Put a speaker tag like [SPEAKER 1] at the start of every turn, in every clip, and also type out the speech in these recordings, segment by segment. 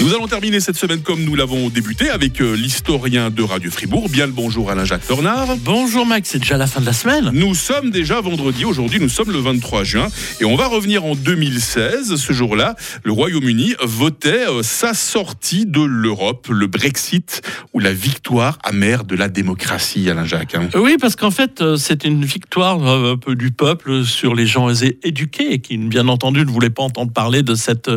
[SPEAKER 1] Nous allons terminer cette semaine comme nous l'avons débuté avec euh, l'historien de Radio Fribourg. Bien le bonjour Alain-Jacques Tornard.
[SPEAKER 2] Bonjour Max, c'est déjà la fin de la semaine.
[SPEAKER 1] Nous sommes déjà vendredi, aujourd'hui nous sommes le 23 juin et on va revenir en 2016. Ce jour-là, le Royaume-Uni votait euh, sa sortie de l'Europe, le Brexit ou la victoire amère de la démocratie, Alain-Jacques. hein.
[SPEAKER 2] Oui, parce qu'en fait, euh, c'est une victoire un peu du peuple sur les gens éduqués qui, bien entendu, ne voulaient pas entendre parler de, cette,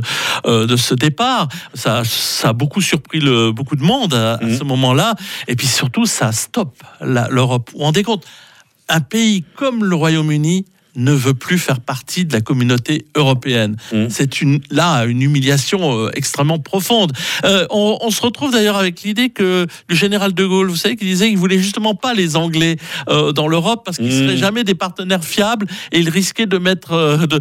[SPEAKER 2] de ce départ. Ça, ça a beaucoup surpris le, beaucoup de monde à, à
[SPEAKER 1] Mhm.
[SPEAKER 2] ce moment-là. Et puis surtout, ça stoppe l'Europe. Vous vous rendez compte Un pays comme le Royaume-Uni ne veut plus faire partie de la communauté européenne.
[SPEAKER 1] Mhm.
[SPEAKER 2] C'est une là une humiliation euh, extrêmement profonde. Euh, on, on se retrouve d'ailleurs avec l'idée que le général de Gaulle, vous savez, qui disait qu'il voulait justement pas les Anglais euh, dans l'Europe parce qu'ils
[SPEAKER 1] Mhm.
[SPEAKER 2] seraient jamais des partenaires fiables et il risquait de mettre de,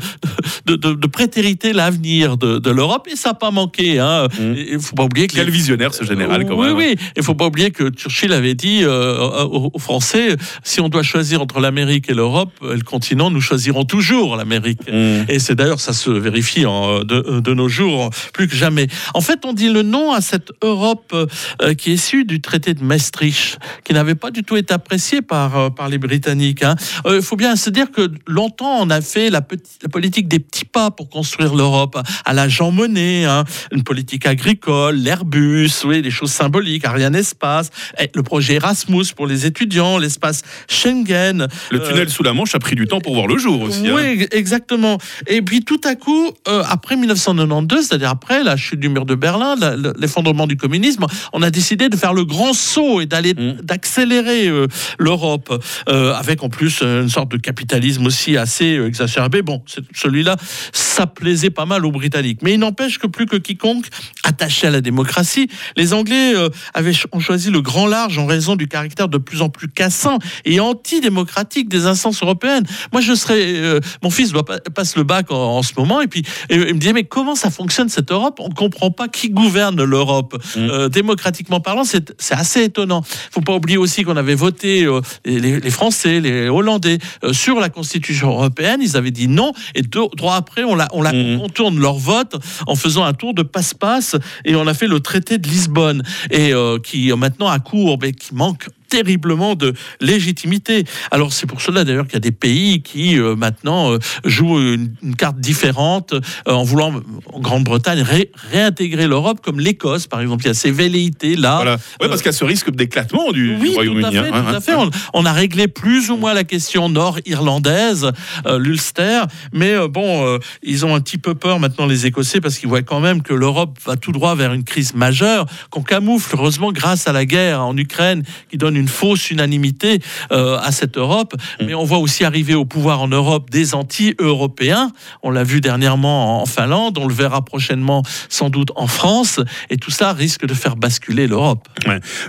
[SPEAKER 2] de, de, de prétériter l'avenir de, de l'Europe et ça n'a pas manqué. Hein.
[SPEAKER 1] Mhm.
[SPEAKER 2] Il faut pas oublier que
[SPEAKER 1] Quel
[SPEAKER 2] les-
[SPEAKER 1] visionnaire ce général quand
[SPEAKER 2] oui,
[SPEAKER 1] même.
[SPEAKER 2] oui. Il faut pas oublier que Churchill avait dit aux aux Français si on doit choisir entre l'Amérique et l'Europe, le continent, nous choisirons toujours l'Amérique.
[SPEAKER 1] Mmh.
[SPEAKER 2] Et c'est d'ailleurs, ça se vérifie en- de, de nos jours plus que jamais. En fait, on dit le nom à cette Europe euh, qui est issue du traité de Maastricht, qui n'avait pas du tout été apprécié par, euh, par les Britanniques. hein. Euh, Il faut bien se dire que longtemps, on a fait la, la politique des petits pas pour construire l'Europe, à la Jean Monnet, hein, une politique agricole, l'Airbus, oui, des choses symboliques, Ariane Espace, et le projet Erasmus pour les étudiants, l'espace Schengen.
[SPEAKER 1] Le
[SPEAKER 2] Euh,
[SPEAKER 1] tunnel sous la Manche a pris du temps pour voir le jour aussi. hein.
[SPEAKER 2] oui, exactement. Et puis tout à coup, euh, après 1992, c'est-à-dire après la chute du mur de Berlin, l'effondrement du communisme, on a décidé de faire le grand saut et d'aller
[SPEAKER 1] Mm.
[SPEAKER 2] d'accélérer euh, l'Europe, euh, avec en plus une sorte de capitalisme aussi assez exacerbé. Bon, celui-là, ça plaisait pas mal aux Britanniques. Mais il n'empêche que plus que quiconque attaché à la démocratie, les Anglais avaient ont choisi le grand large en raison du caractère de plus en plus cassant et antidémocratique des instances européennes. Moi, je euh, mon fils doit pas, passe le bac en, en ce moment, et puis et il me disait mais comment ça fonctionne cette Europe? On comprend pas qui gouverne l'Europe.
[SPEAKER 1] Mm.
[SPEAKER 2] Euh, démocratiquement parlant, c'est assez étonnant. Faut pas oublier aussi qu'on avait voté euh, les, les Français, les Hollandais sur la Constitution européenne. Ils avaient dit non, et deux droit après, on la on la contourne leur vote en faisant un tour de passe-passe, et on a fait le traité de Lisbonne, et qui maintenant à court, mais qui manque terriblement de légitimité. Alors c'est pour cela d'ailleurs qu'il y a des pays qui euh, maintenant euh, jouent une, une carte différente euh, en voulant en Grande-Bretagne ré- réintégrer l'Europe comme l'Écosse par exemple. Il y a ces velléités là.
[SPEAKER 1] Voilà. Ouais, parce qu'il y a ce risque d'éclatement du, du
[SPEAKER 2] Oui, à
[SPEAKER 1] Royaume-Uni. hein.
[SPEAKER 2] fait. On, on a réglé plus ou moins la question nord-irlandaise, l'Ulster, mais bon, ils ont un petit peu peur maintenant les Écossais parce qu'ils voient quand même que l'Europe va tout droit vers une crise majeure qu'on camoufle heureusement grâce à la guerre en Ukraine qui donne une fausse unanimité euh, à cette Europe.
[SPEAKER 1] Mm.
[SPEAKER 2] Mais on voit aussi arriver au pouvoir en Europe des anti-européens. On l'a vu dernièrement en Finlande, on le verra prochainement sans doute en France, et tout ça risque de faire basculer l'Europe.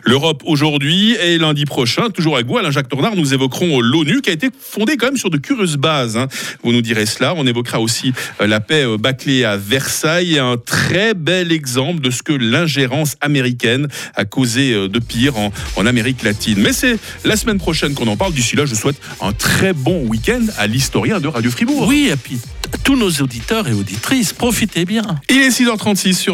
[SPEAKER 1] L'Europe aujourd'hui et lundi prochain, toujours avec vous, Alain-Jacques Tornard, nous évoquerons l'ONU qui a été fondée quand même sur de curieuses bases. hein. Vous nous direz cela. On évoquera aussi euh, la paix euh, bâclée à Versailles, un très bel exemple de ce que l'ingérence américaine a causé euh, de pire en, en Amérique latine. Mais c'est la semaine prochaine qu'on en parle. D'ici là, je souhaite un très bon week-end à l'historien de Radio Fribourg.
[SPEAKER 2] Oui, et puis tous nos auditeurs et auditrices, profitez bien.
[SPEAKER 1] Il est 6h36 sur